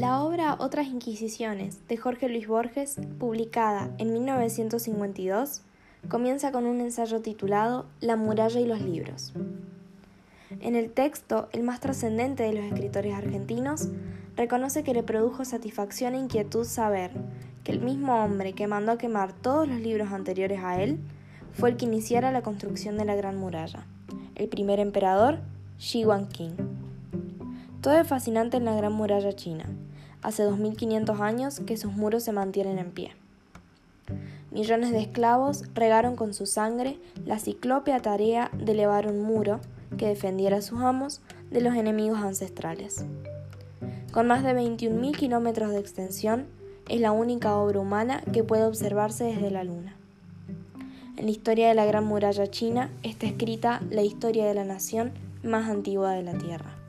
La obra Otras Inquisiciones de Jorge Luis Borges, publicada en 1952, comienza con un ensayo titulado La muralla y los libros. En el texto, el más trascendente de los escritores argentinos reconoce que le produjo satisfacción e inquietud saber que el mismo hombre que mandó a quemar todos los libros anteriores a él fue el que iniciara la construcción de la Gran Muralla, el primer emperador. Todo es fascinante en la Gran Muralla China. Hace 2500 años que sus muros se mantienen en pie. Millones de esclavos regaron con su sangre la ciclópea tarea de elevar un muro que defendiera a sus amos de los enemigos ancestrales. Con más de 21.000 kilómetros de extensión, es la única obra humana que puede observarse desde la Luna. En la historia de la Gran Muralla China está escrita la historia de la nación más antigua de la Tierra.